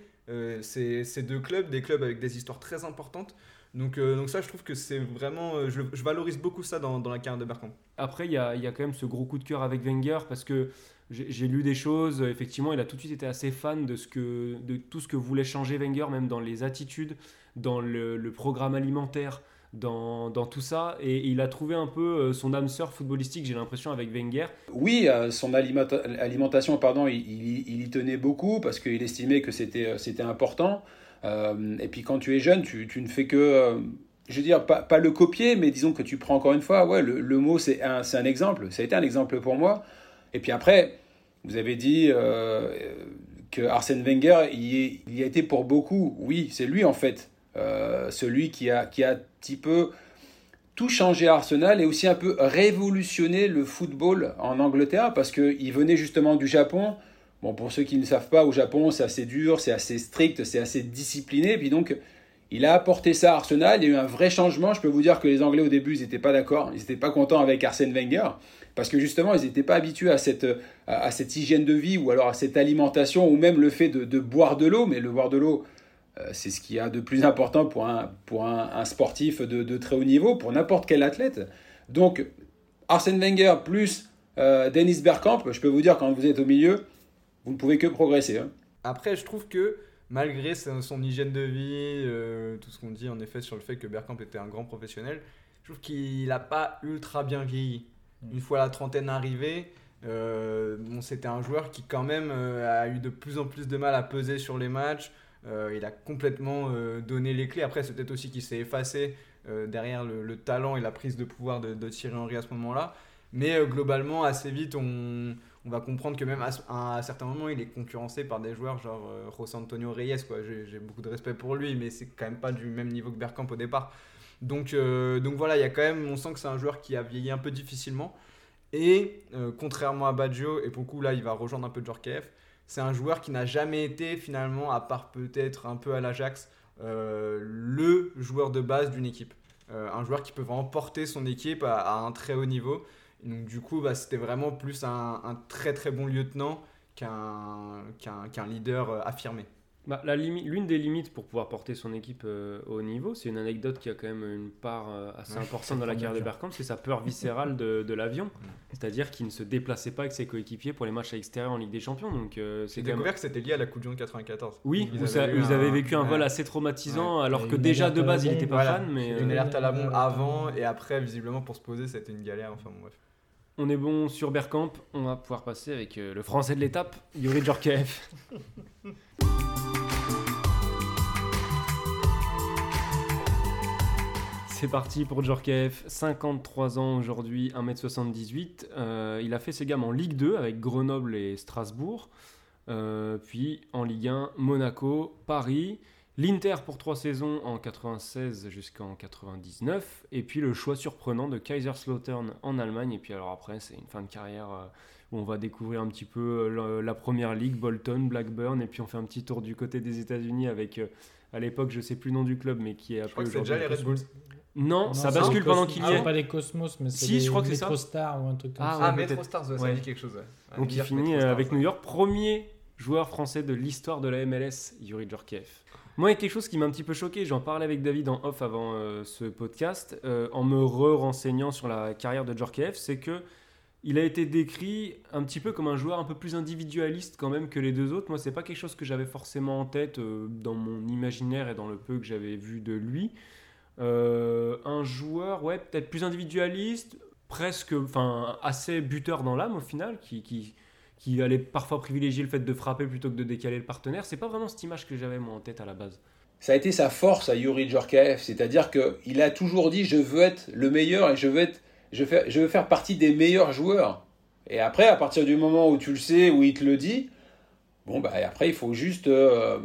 ces, ces deux clubs, des clubs avec des histoires très importantes. Donc, donc ça, je trouve que c'est vraiment... je, valorise beaucoup ça dans, dans la carrière de Bergkamp. Après, il y a, y a quand même ce gros coup de cœur avec Wenger parce que j'ai lu des choses. Effectivement, il a tout de suite été assez fan de, ce que, de tout ce que voulait changer Wenger, même dans les attitudes, dans le, le programme alimentaire, dans, tout ça. Et il a trouvé un peu euh, son âme sœur footballistique, j'ai l'impression, avec Wenger. Oui, euh, son alimenta- alimentation, pardon, il, y tenait beaucoup parce qu'il estimait que c'était euh, important. Et puis quand tu es jeune, tu, ne fais que, je veux dire, pas, le copier, mais disons que tu prends encore une fois, ouais, le, mot c'est un, exemple. Ça a été un exemple pour moi. Et puis après, vous avez dit que Arsène Wenger, il il y a été pour beaucoup. Oui, c'est lui en fait, euh, celui qui a, qui a un petit peu tout changé à Arsenal et aussi un peu révolutionné le football en Angleterre parce qu'il venait justement du Japon. Bon, pour ceux qui ne savent pas, au Japon, c'est assez dur, c'est assez strict, c'est assez discipliné. Puis donc, il a apporté ça à Arsenal. Il y a eu un vrai changement. Je peux vous dire que les Anglais, au début, ils n'étaient pas d'accord. Ils n'étaient pas contents avec Arsène Wenger. Parce que justement, ils n'étaient pas habitués à cette, à cette hygiène de vie ou alors à cette alimentation ou même le fait de, boire de l'eau. Mais le boire de l'eau, c'est ce qu'il y a de plus important pour un, pour un, sportif de, très haut niveau, pour n'importe quel athlète. Donc, Arsène Wenger plus euh, Dennis Bergkamp, je peux vous dire, quand vous êtes au milieu, vous ne pouvez que progresser. Hein. Après, je trouve que malgré son, hygiène de vie, euh, tout ce qu'on dit en effet sur le fait que Bergkamp était un grand professionnel, je trouve qu'il n'a pas ultra bien vieilli. Mm. Une fois la trentaine arrivée, bon, c'était un joueur qui quand même a eu de plus en plus de mal à peser sur les matchs. Euh, il a complètement euh, donné les clés. Après, c'est peut-être aussi qu'il s'est effacé euh, derrière le, talent et la prise de pouvoir de, Thierry Henry à ce moment-là. Mais globalement, assez vite, on, va comprendre que même à, à, certains moments, il est concurrencé par des joueurs genre José Antonio Reyes. J'ai beaucoup de respect pour lui, mais c'est quand même pas du même niveau que Bergkamp au départ. Donc, donc voilà, il y a quand même, on sent que c'est un joueur qui a vieilli un peu difficilement. Et contrairement à Baggio, et pour le coup là il va rejoindre un peu Djorkaeff, c'est un joueur qui n'a jamais été finalement, à part peut-être un peu à l'Ajax, euh, le joueur de base d'une équipe. Euh, un joueur qui peut vraiment porter son équipe à, un très haut niveau. donc du coup, bah, c'était vraiment plus un, très très bon lieutenant qu'un leader euh, affirmé. Bah, L'une des limites pour pouvoir porter son équipe euh, au niveau, c'est une anecdote qui a quand même une part euh, assez importante dans la carrière de Bergkamp, c'est sa peur viscérale de, de l'avion. C'est-à-dire qu'il ne se déplaçait pas avec ses coéquipiers pour les matchs à l'extérieur en Ligue des Champions. Donc, euh, c'est découvert que c'était lié à la Coupe du Monde 94. Oui, vous, avez, vécu un vol assez traumatisant, alors que déjà de base il n'était pas fan. Mais, une alerte à la bombe avant et après, visiblement pour se poser, c'était une galère. Enfin bon, bref. On est bon sur Bergkamp, on va pouvoir passer avec le français de l'étape, Yuri Djorkaeff. C'est parti pour Djorkaeff, 53 ans aujourd'hui, 1m78. Euh, il a fait ses gammes en Ligue 2 avec Grenoble et Strasbourg. Euh, puis en Ligue 1, Monaco, Paris, l'Inter pour trois saisons en 96 jusqu'en 99. Et puis le choix surprenant de Kaiserslautern en Allemagne. Et puis alors après, c'est une fin de carrière euh, où on va découvrir un petit peu la, première ligue, Bolton, Blackburn. Et puis on fait un petit tour du côté des États-Unis avec à l'époque, je sais plus le nom du club, mais qui est appelé. Je crois que c'est déjà les Red Bulls. Non, ça bascule pendant qu'il y est. pas les Cosmos, mais c'est si, je crois que c'est ça. Star ou un truc comme ah, ça. Ah, Metro Stars, ça dit quelque chose. Donc il finit avec New York, premier joueur français de l'histoire de la MLS, Yuri Djorkaeff. Moi, il y a quelque chose qui m'a un petit peu choqué, j'en parlais avec David en off avant euh, ce podcast, euh, en me re-renseignant sur la carrière de Djorkaeff, c'est que il a été décrit un petit peu comme un joueur un peu plus individualiste quand même que les deux autres. Moi, c'est pas quelque chose que j'avais forcément en tête euh, dans mon imaginaire et dans le peu que j'avais vu de lui. Euh, un joueur, ouais, peut-être plus individualiste, presque, enfin, assez buteur dans l'âme au final, qui, allait parfois privilégier le fait de frapper plutôt que de décaler le partenaire. C'est pas vraiment cette image que j'avais moi en tête à la base. Ça a été sa force à Yuri Djorkaeff, c'est-à-dire qu'il a toujours dit je veux être le meilleur et je veux être, je veux faire partie des meilleurs joueurs. Et après, à partir du moment où tu le sais, où il te le dit, bon bah après il faut juste euh,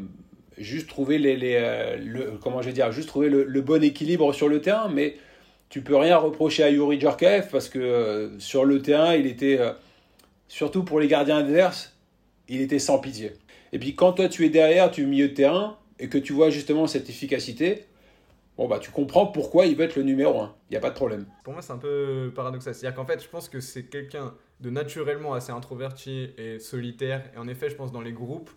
juste trouver les, les euh, le, comment je vais dire, juste trouver le, bon équilibre sur le terrain, mais tu peux rien reprocher à Yuri Djorkaeff parce que euh, sur le terrain, il était euh, surtout pour les gardiens adverses, il était sans pitié. Et puis quand toi tu es derrière, tu es au milieu de terrain et que tu vois justement cette efficacité, bon bah tu comprends pourquoi il veut être le numéro 1. Il n'y a pas de problème. Pour moi, c'est un peu paradoxal. C'est-à-dire qu'en fait, je pense que c'est quelqu'un de naturellement assez introverti et solitaire. Et en effet, je pense dans les groupes,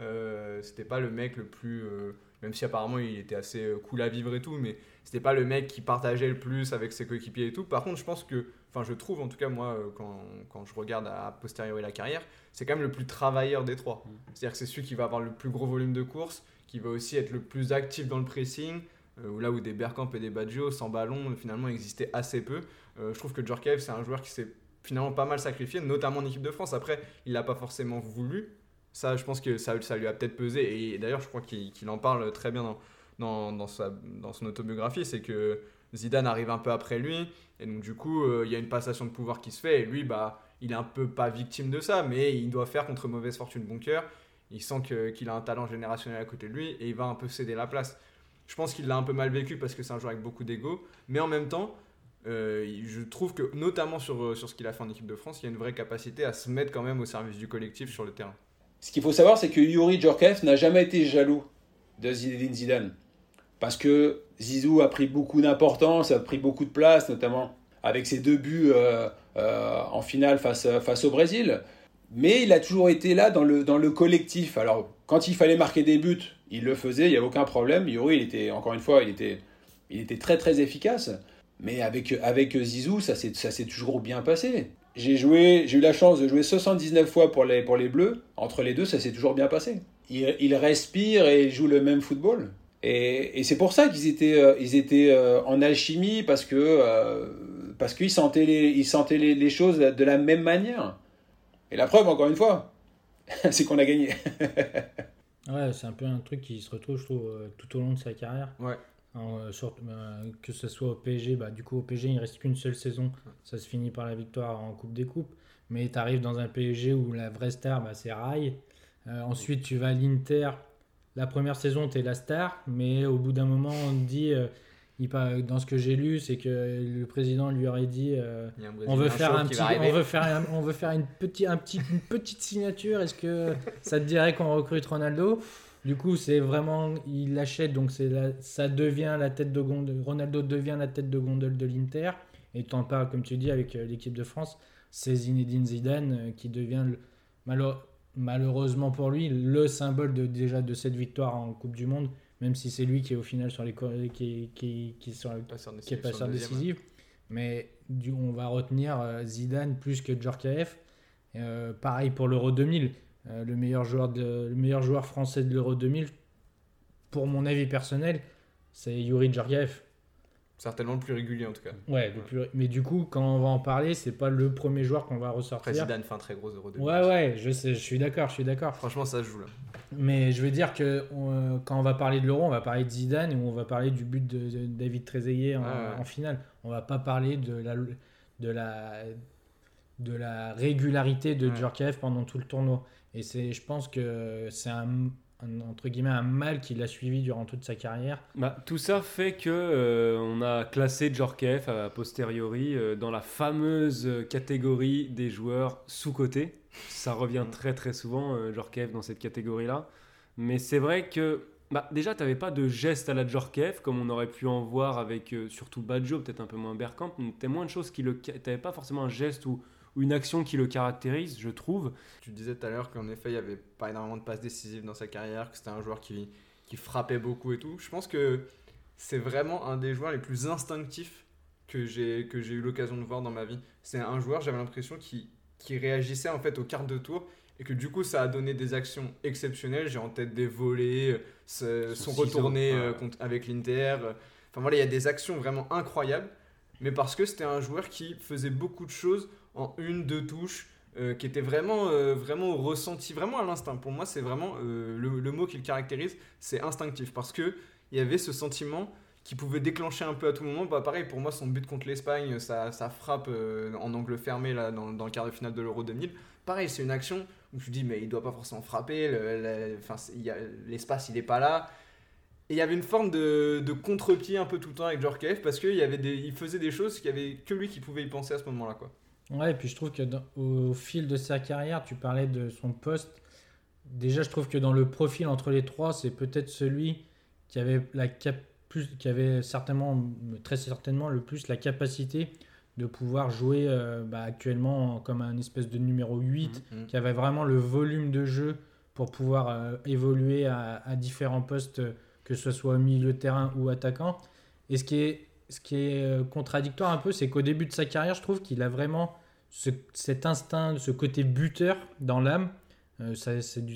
euh, c'était pas le mec le plus. Euh, même si apparemment il était assez euh, cool à vivre et tout, mais c'était pas le mec qui partageait le plus avec ses coéquipiers et tout. Par contre, je pense que. Enfin, je trouve en tout cas, moi, quand, quand je regarde à posteriori la carrière, c'est quand même le plus travailleur des trois. Mm. C'est-à-dire que c'est celui qui va avoir le plus gros volume de course, qui va aussi être le plus actif dans le pressing. là où des Bergkamp et des Baggio sans ballon finalement existaient assez peu. je trouve que Djorkaeff c'est un joueur qui s'est finalement pas mal sacrifié, notamment en équipe de France. Après, il l'a pas forcément voulu, ça, je pense que ça, lui a peut-être pesé. Et d'ailleurs, je crois qu'il en parle très bien dans, sa, son autobiographie. C'est que Zidane arrive un peu après lui. Et donc, du coup, euh, il y a une passation de pouvoir qui se fait. Et lui, bah, il est un peu pas victime de ça, mais il doit faire contre mauvaise fortune bon cœur. Il sent qu'il a un talent générationnel à côté de lui et il va un peu céder la place. Je pense qu'il l'a un peu mal vécu parce que c'est un joueur avec beaucoup d'ego. Mais en même temps, euh, je trouve que, notamment euh, sur ce qu'il a fait en équipe de France, il y a une vraie capacité à se mettre quand même au service du collectif sur le terrain. Ce qu'il faut savoir, c'est que Yuri Djorkaeff n'a jamais été jaloux de Zinedine Zidane. Parce que Zizou a pris beaucoup d'importance, a pris beaucoup de place, notamment avec ses deux buts euh, euh, en finale face, face au Brésil. Mais il a toujours été là dans le, dans le collectif. Alors, quand il fallait marquer des buts, il le faisait, il n'y avait aucun problème. Yuri, il était, encore une fois, il était, il était très très efficace. Mais avec, avec Zizou, ça s'est toujours bien passé. J'ai joué, j'ai eu la chance de jouer 79 fois pour les, pour les Bleus. Entre les deux, ça s'est toujours bien passé. Ils, ils respirent et ils jouent le même football. Et, et c'est pour ça qu'ils étaient, euh, ils étaient euh, en alchimie parce que euh, parce qu'ils sentaient, les, ils sentaient les, les, choses de la même manière. Et la preuve, encore une fois, c'est qu'on a gagné. ouais, c'est un peu un truc qui se retrouve, je trouve, tout au long de sa carrière. Ouais. En, bah, que ce soit au PSG, bah, du coup au PSG il reste qu'une seule saison, ça se finit par la victoire en Coupe des Coupes, mais tu arrives dans un PSG où la vraie star bah, c'est Rai, euh, ensuite tu vas à l'Inter, la première saison tu es la star, mais au bout d'un moment on te dit, euh, il, dans ce que j'ai lu, c'est que le président lui aurait dit euh, on, veut faire un petit, on veut faire un, on veut faire une, petit, un petit, une petite signature, est-ce que ça te dirait qu'on recrute Ronaldo? Du coup, c'est vraiment, il l'achète, donc c'est ça devient la tête de gondole. Ronaldo devient la tête de gondole de l'Inter. Et tu en parles, comme tu dis, avec euh, l'équipe de France, c'est Zinedine Zidane euh, qui devient, malheureusement pour lui, le symbole de, déjà de cette victoire en Coupe du Monde, même si c'est lui qui est au final sur les qui, qui, qui, sur, qui est passeur décisif. Mais du, on va retenir euh, Zidane plus que Djorkaeff. pareil pour l'Euro 2000 euh, le, meilleur joueur de, le meilleur joueur français de l'Euro 2000, pour mon avis personnel, c'est Yuri Djorgaev. Certainement le plus régulier en tout cas. Ouais, mais du coup, quand on va en parler, c'est pas le premier joueur qu'on va ressortir. Président fait un très gros Euro 2000. Ouais, ouais, je sais, je suis d'accord, je suis d'accord. Franchement, ça se joue là. Mais je veux dire que quand on va parler de l'Euro, on va parler de Zidane ou on va parler du but de, David Trezeguet en, finale. On va pas parler de la, de la, de la régularité de ouais. pendant tout le tournoi. Et c'est, je pense que c'est un, entre guillemets un mal qu'il a suivi durant toute sa carrière. Bah, tout ça fait que euh, on a classé Djorkaeff a posteriori euh, dans la fameuse catégorie des joueurs sous-cotés. Ça revient mm. très très souvent euh, Djorkaeff dans cette catégorie-là. Mais c'est vrai que bah, déjà, tu n'avais pas de geste à la Djorkaeff, comme on aurait pu en voir avec surtout Badjo, peut-être un peu moins Bergkamp. Tu moins de choses qui le. Tu n'avais pas forcément un geste ou une action qui le caractérise, je trouve. Tu disais tout à l'heure qu'en effet, il n'y avait pas énormément de passes décisives dans sa carrière, que c'était un joueur qui, qui frappait beaucoup et tout. Je pense que c'est vraiment un des joueurs les plus instinctifs que j'ai que j'ai eu l'occasion de voir dans ma vie. C'est un joueur, j'avais l'impression, qui, qui réagissait en fait aux cartes de tour et que du coup ça a donné des actions exceptionnelles. J'ai en tête des volets, son, son retourné euh, avec l'Inter. Enfin voilà, il y a des actions vraiment incroyables, mais parce que c'était un joueur qui faisait beaucoup de choses en une, deux touches, euh, qui était vraiment, euh, vraiment ressenti, vraiment à l'instinct. Pour moi, c'est vraiment euh, le, mot qui le caractérise, c'est instinctif. Parce qu'il y avait ce sentiment qui pouvait déclencher un peu à tout moment. Bah, pareil, pour moi, son but contre l'Espagne, ça, ça, frappe en angle fermé là, dans, le quart de finale de l'Euro 2000. Pareil, c'est une action où je dis, mais il doit pas forcément frapper, l'espace, il n'est pas là. Et il y avait une forme de, contre-pied un peu tout le temps avec Djorkaeff parce qu'il il faisait des choses qu'il n'y avait que lui qui pouvait y penser à ce moment-là. quoi. Ouais, et puis je trouve que au fil de sa carrière, tu parlais de son poste. Déjà, je trouve que dans le profil entre les trois, c'est peut-être celui qui avait, la cap plus, qui avait certainement, très certainement le plus la capacité de pouvoir jouer euh, bah, actuellement comme un espèce de numéro 8, mmh, mmh. qui avait vraiment le volume de jeu pour pouvoir euh, évoluer à, à, différents postes, que ce soit au milieu de terrain ou attaquant. Et ce qui est ce qui est euh, contradictoire un peu, c'est qu'au début de sa carrière, je trouve qu'il a vraiment cet instinct, ce côté buteur dans l'âme. Euh,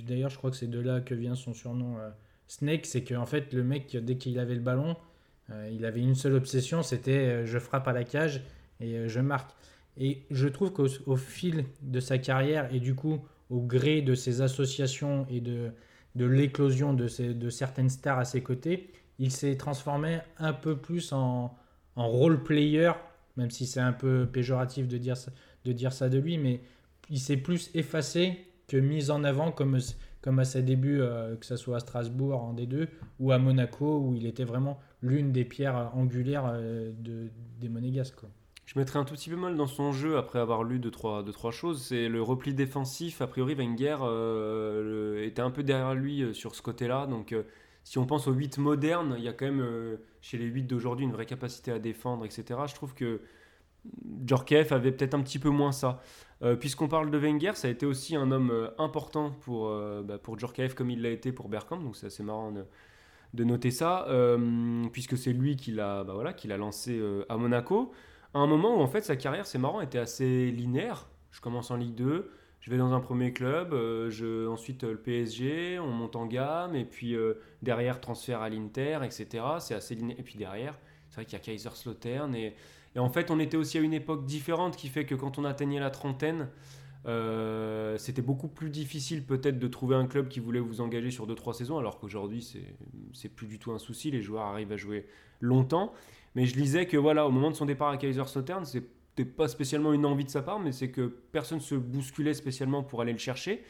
D'ailleurs, je crois que c'est de là que vient son surnom euh, Snake. C'est qu'en fait, le mec, dès qu'il avait le ballon, euh, il avait une seule obsession c'était je frappe à la cage et je marque. Et je trouve qu'au fil de sa carrière et du coup, au gré de ses associations et de, de l'éclosion de, de certaines stars à ses côtés, il s'est transformé un peu plus en, en role player, même si c'est un peu péjoratif de dire, ça, de dire ça de lui, mais il s'est plus effacé que mis en avant comme, comme à ses débuts, euh, que ce soit à Strasbourg en D2 ou à Monaco, où il était vraiment l'une des pierres angulaires euh, de, des Monégasques. Je mettrais un tout petit peu mal dans son jeu après avoir lu deux trois, deux, trois choses. C'est le repli défensif. A priori, Wenger euh, était un peu derrière lui sur ce côté-là. Donc, si on pense aux 8 modernes, il y a quand même euh, chez les 8 d'aujourd'hui une vraie capacité à défendre, etc. Je trouve que Djorkaeff avait peut-être un petit peu moins ça. Euh, Puisqu'on parle de Wenger, ça a été aussi un homme euh, important pour, euh, bah, pour Djorkaeff comme il l'a été pour Bergkamp. Donc, c'est assez marrant de, noter ça, puisque c'est lui qui l'a bah, voilà, qui l'a lancé à Monaco à un moment où en fait sa carrière, c'est marrant, était assez linéaire. Je commence en Ligue 2, je vais dans un premier club, euh, je, ensuite euh, le PSG, on monte en gamme, et puis euh, derrière transfert à l'Inter, etc. C'est assez linéaire. Et puis derrière, c'est vrai qu'il y a Kaiserslautern. Et, et en fait, on était aussi à une époque différente qui fait que quand on atteignait la trentaine, c'était beaucoup plus difficile peut-être de trouver un club qui voulait vous engager sur 2-3 saisons, alors qu'aujourd'hui, c'est c'est plus du tout un souci. Les joueurs arrivent à jouer longtemps. Mais je lisais que voilà, au moment de son départ à Kaiserslautern, c'était pas spécialement une envie de sa part, mais c'est que personne se bousculait spécialement pour aller le chercher.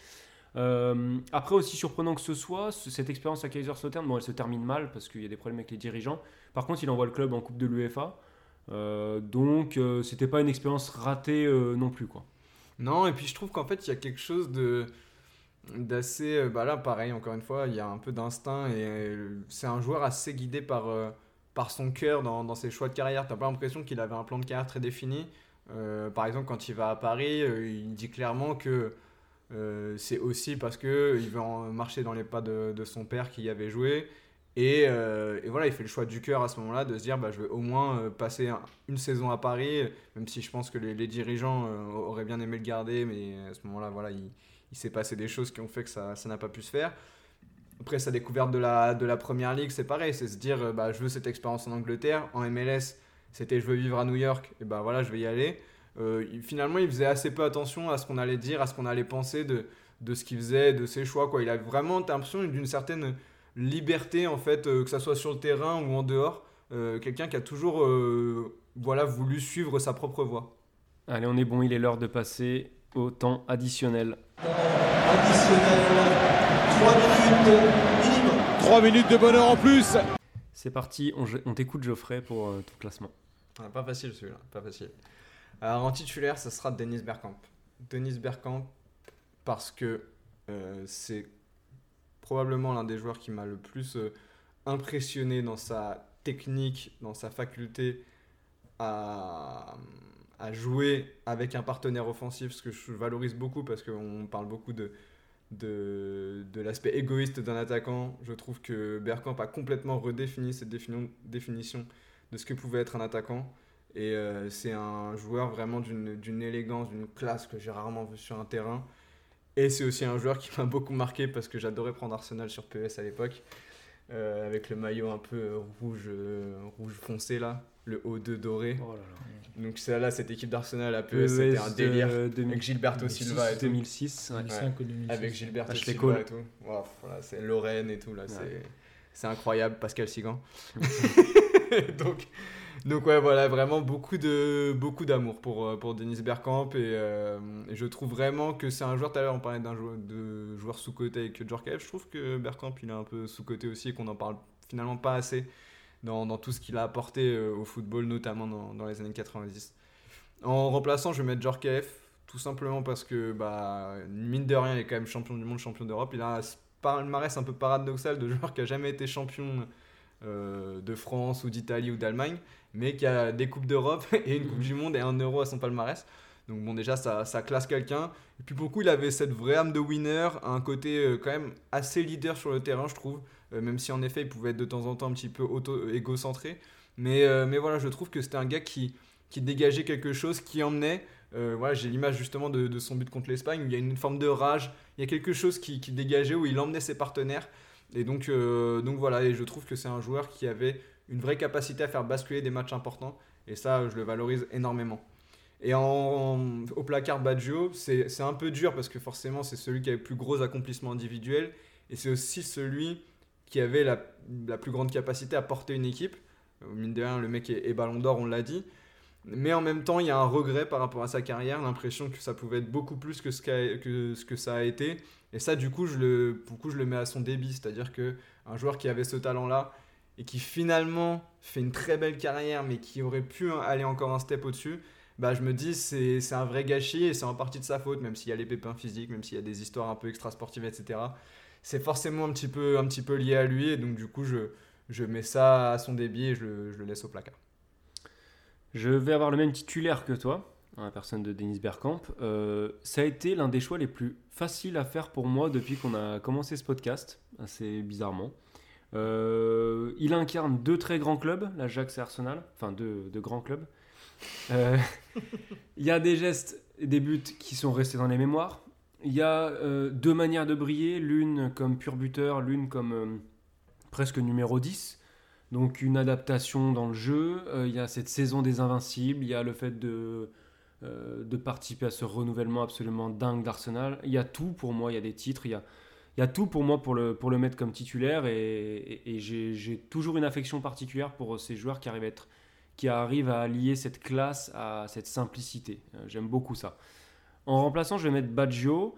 Euh, après, aussi surprenant que ce soit, ce- cette expérience à Kaiserslautern, bon, elle se termine mal parce qu'il y a des problèmes avec les dirigeants. Par contre, il envoie le club en Coupe de l'UEFA. Euh, donc, euh, c'était pas une expérience ratée euh, non plus, quoi. Non, et puis je trouve qu'en fait, il y a quelque chose de d'assez bah là pareil encore une fois il y a un peu d'instinct et c'est un joueur assez guidé par par son cœur dans, dans ses choix de carrière t'as pas l'impression qu'il avait un plan de carrière très défini Euh, par exemple quand il va à Paris euh, il dit clairement que euh, c'est aussi parce que il veut marcher dans les pas de, de son père qui y avait joué et, voilà il fait le choix du cœur à ce moment là de se dire bah, je vais au moins passer un- une saison à Paris même si je pense que les, dirigeants auraient bien aimé le garder, mais à ce moment-là, voilà, il, s'est passé des choses qui ont fait que ça n'a pas pu se faire. Après, sa découverte de la, de la première ligue, c'est pareil, c'est se dire, euh, bah, je veux cette expérience en Angleterre. En MLS, c'était je veux vivre à New York, et bah voilà, je vais y aller. Euh, finalement, il faisait assez peu attention à ce qu'on allait dire, à ce qu'on allait penser de, de ce qu'il faisait, de ses choix. Quoi. Il a vraiment l'impression d'une certaine liberté, en fait, euh, que ça soit sur le terrain ou en dehors. Euh, Quelqu'un qui a toujours euh, voilà, voulu suivre sa propre voie. Allez, on est bon, il est l'heure de passer au temps additionnel. 3 minutes de bonheur en plus C'est parti, on, on t'écoute Geoffrey pour euh, ton classement. Ah, pas facile celui-là, pas facile. Alors en titulaire, ça sera Denis Bergkamp. Denis Bergkamp parce que euh, c'est probablement l'un des joueurs qui m'a le plus euh, impressionné dans sa technique, dans sa faculté à, à jouer avec un partenaire offensif, ce que je valorise beaucoup parce qu'on parle beaucoup de, de, de l'aspect égoïste d'un attaquant. Je trouve que Bergkamp a complètement redéfini cette défini- définition de ce que pouvait être un attaquant. Et euh, c'est un joueur vraiment d'une élégance, d'une classe que j'ai rarement vu sur un terrain. Et c'est aussi un joueur qui m'a beaucoup marqué parce que j'adorais prendre Arsenal sur PS à l'époque. euh, avec le maillot un peu rouge, euh, rouge foncé là, le O2 doré. Oh là là. Donc c'est là, cette équipe d'Arsenal à PS, c'était un délire. 2000 avec Gilberto 2006, Silva et tout. 2006, ouais. 2005 ou 2006. Avec Gilberto Ashley Silva Cole. et tout. Wow, voilà, c'est Lorraine et tout là, c'est c'est incroyable, Pascal Sigan. donc donc ouais voilà vraiment beaucoup de beaucoup d'amour pour euh, pour Denis Bergkamp et, euh, et je trouve vraiment que c'est un joueur tout à l'heure on parlait d'un joueur de joueur sous côté avec Djorkaeff, je trouve que Bergkamp il est un peu sous côté aussi et qu'on en parle finalement pas assez dans, dans tout ce qu'il a apporté euh, au football notamment dans, dans les années 90. En remplaçant, je vais mettre Djorkaeff tout simplement parce que bah mine de rien il est quand même champion du monde, champion d'Europe, il a un palmarès un peu paradoxal de joueur qui a jamais été champion euh, de France ou d'Italie ou d'Allemagne, mais qui a des Coupes d'Europe et une Coupe du Monde et un euro à son palmarès. Donc bon déjà ça, ça classe quelqu'un. Et puis pour le coup il avait cette vraie âme de winner, un côté euh, quand même assez leader sur le terrain je trouve, même si en effet il pouvait être de temps en temps un petit peu auto-égocentré. Mais, euh, mais voilà je trouve que c'était un gars qui, qui dégageait quelque chose, qui emmenait. Euh, voilà, j'ai l'image justement de, son but contre l'Espagne où il y a une forme de rage, il y a quelque chose qui, dégageait, où il emmenait ses partenaires. Et donc, euh, donc voilà, et je trouve que c'est un joueur qui avait une vraie capacité à faire basculer des matchs importants. Et ça, je le valorise énormément. Et au placard Baggio, c'est un peu dur parce que forcément, c'est celui qui avait le plus gros accomplissement individuel. Et c'est aussi celui qui avait la, plus grande capacité à porter une équipe. Euh, Mine de rien, le mec est, ballon d'or, on l'a dit. Mais en même temps, il y a un regret par rapport à sa carrière, l'impression que ça pouvait être beaucoup plus que ce, que ce que ça a été. Et ça, du coup, je le, pour coup, je le mets à son débit. C'est-à-dire que un joueur qui avait ce talent-là et qui finalement fait une très belle carrière, mais qui aurait pu aller encore un step au-dessus, bah, je me dis c'est c'est un vrai gâchis et c'est en partie de sa faute, même s'il y a les pépins physiques, même s'il y a des histoires un peu extra-sportives, etc. C'est forcément un petit, peu, un petit peu lié à lui, et donc du coup, je, je mets ça à son débit et je le, je le laisse au placard. Je vais avoir le même titulaire que toi, la personne de Denis Bergkamp. Euh, ça a été l'un des choix les plus faciles à faire pour moi depuis qu'on a commencé ce podcast, assez bizarrement. Euh, il incarne deux très grands clubs, l'Ajax et Arsenal, enfin deux, deux grands clubs. Euh, Il y a des gestes et des buts qui sont restés dans les mémoires. Il y a euh, deux manières de briller, l'une comme pur buteur, l'une comme euh, presque numéro 10. Donc une adaptation dans le jeu. Euh, il y a cette saison des Invincibles. Il y a le fait de, participer à ce renouvellement absolument dingue d'Arsenal. Il y a tout pour moi. Il y a des titres. Il y a, tout pour moi pour le, mettre comme titulaire. Et, j'ai toujours une affection particulière pour ces joueurs qui arrivent à, être, cette classe à cette simplicité. J'aime beaucoup ça. En remplaçant, je vais mettre Baggio.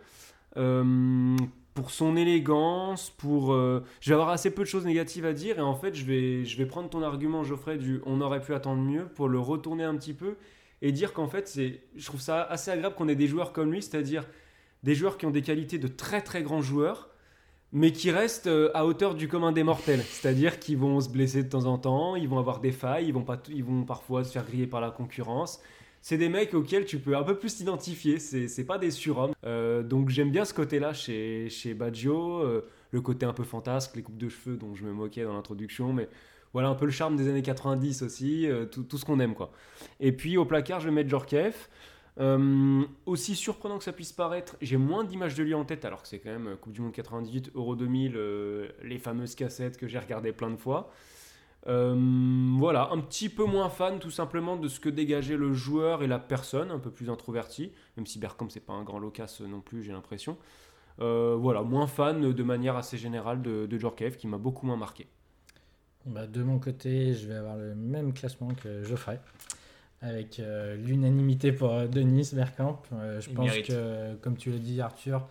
euh, pour son élégance, pour... euh, je vais avoir assez peu de choses négatives à dire et en fait je vais, je vais prendre ton argument Geoffrey du on aurait pu attendre mieux pour le retourner un petit peu et dire qu'en fait c'est, je trouve ça assez agréable qu'on ait des joueurs comme lui, c'est-à-dire des joueurs qui ont des qualités de très très grands joueurs mais qui restent euh, à hauteur du commun des mortels, c'est-à-dire qu'ils vont se blesser de temps en temps, ils vont avoir des failles, ils vont, pas, ils vont parfois se faire griller par la concurrence. C'est des mecs auxquels tu peux un peu plus t'identifier, c'est pas des surhommes. Euh, donc j'aime bien ce côté-là chez, chez Baggio, euh, le côté un peu fantasque, les coupes de cheveux dont je me moquais dans l'introduction, mais voilà un peu le charme des années 90 aussi, euh, tout, ce qu'on aime quoi. Et puis au placard, je vais mettre Djorkaeff. Euh, aussi surprenant que ça puisse paraître, j'ai moins d'images de lui en tête, alors que c'est quand même Coupe du Monde 98, Euro 2000, euh, les fameuses cassettes que j'ai regardées plein de fois. Euh, voilà, un petit peu moins fan tout simplement de ce que dégageait le joueur et la personne, un peu plus introverti, même si Bergkamp c'est pas un grand loquace non plus, j'ai l'impression. Euh, voilà, moins fan de manière assez générale de, de Djorkaeff, qui m'a beaucoup moins marqué. Bah, de mon côté, je vais avoir le même classement que Geoffrey, avec euh, l'unanimité pour euh, Denis Bergkamp. Euh, je Il pense mérite. que, comme tu l'as dit, Arthur,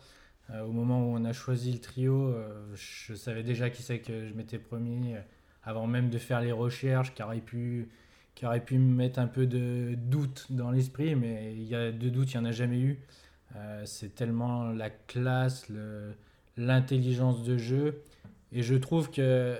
euh, au moment où on a choisi le trio, euh, je savais déjà qui c'est que je m'étais promis, euh, avant même de faire les recherches, qui aurait pu, qui aurait pu me mettre un peu de doute dans l'esprit, mais il y a de doute, il n'y en a jamais eu. Euh, c'est tellement la classe, l'intelligence de jeu, et je trouve que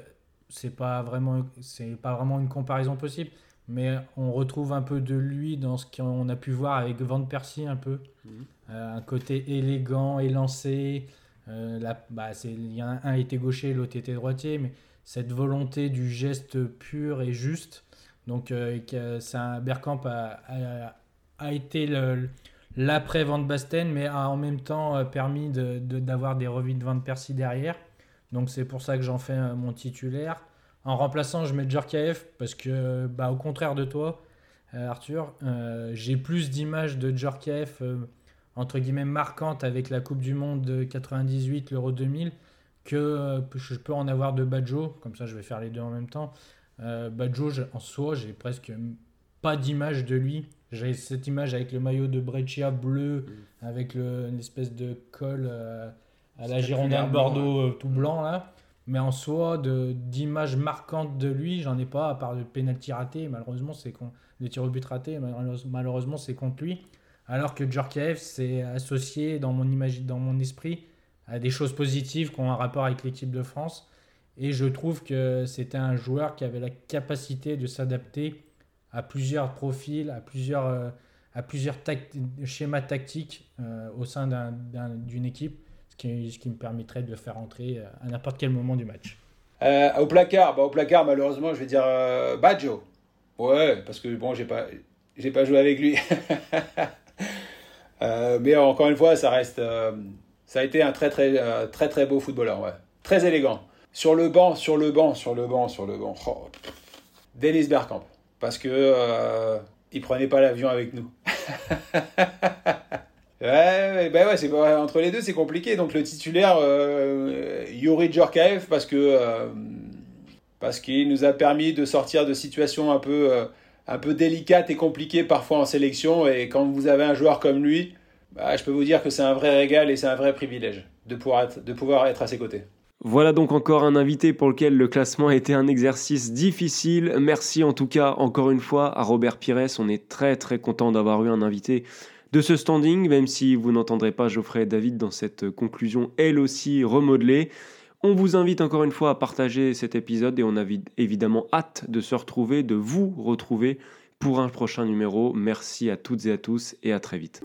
c'est pas vraiment c'est pas vraiment une comparaison possible mais on retrouve un peu de lui dans ce qu'on a pu voir avec Van Persie un peu Mhm. Euh, un côté élégant élancé euh, là, bah, c'est il y a un était gaucher l'autre était droitier mais cette volonté du geste pur et juste donc euh, un Bergkamp a, a, été le- l'après Van Basten mais a en même temps euh, permis de- de- d'avoir des revues de Van Persie derrière donc c'est pour ça que j'en fais euh, mon titulaire. En remplaçant, je mets Djorkaeff parce que, bah, au contraire de toi, euh, Arthur, j'ai plus d'images de Djorkaeff euh, entre guillemets marquantes avec la Coupe du Monde de 98, l'Euro 2000, que euh, je peux en avoir de Badjo. Comme ça, je vais faire les deux en même temps. Euh, Badjo, en soi, j'ai presque pas d'image de lui. J'ai cette image avec le maillot de Breccia bleu, avec le, une espèce de col euh, à la Girondin de Bordeaux euh, tout blanc là. Mais en soi, d'images marquantes de lui, j'en ai pas, à part le penalty raté. Malheureusement, c'est au but malheureusement, c'est contre lui. Alors que Djorkaeff, c'est associé dans mon, dans mon esprit à des choses positives qui ont un rapport avec l'équipe de France. Et je trouve que c'était un joueur qui avait la capacité de s'adapter à plusieurs profils, à plusieurs, euh, à plusieurs schémas tactiques euh, au sein d'un- d'un- d'une équipe, ce qui, me permettrait de le faire entrer euh, à n'importe quel moment du match. Au placard, bah, au placard, malheureusement, je vais dire euh, Baggio. Ouais, parce que bon, j'ai pas, j'ai pas joué avec lui. Mais encore une fois, ça reste, ça a été un très très euh, très très beau footballeur, ouais, très élégant. Sur le banc, sur le banc, sur le banc, sur le banc. Oh. Dennis Bergkamp, parce que euh, il prenait pas l'avion avec nous. Ouais, bah ouais, c'est entre les deux, c'est compliqué. Donc le titulaire, euh, Yuri Djorkaeff, parce que euh, parce qu'il nous a permis de sortir de situations un peu un peu délicates et compliquées parfois en sélection. Et quand vous avez un joueur comme lui, bah, je peux vous dire que c'est un vrai régal et c'est un vrai privilège de pouvoir être, à ses côtés. Voilà donc encore un invité pour lequel le classement a été un exercice difficile. Merci en tout cas encore une fois à Robert Pires. On est très très content d'avoir eu un invité de ce standing, même si vous n'entendrez pas Geoffrey et David dans cette conclusion elle aussi remodelée. On vous invite encore une fois à partager cet épisode et on a évidemment hâte de se retrouver, de vous retrouver pour un prochain numéro. Merci à toutes et à tous et à très vite.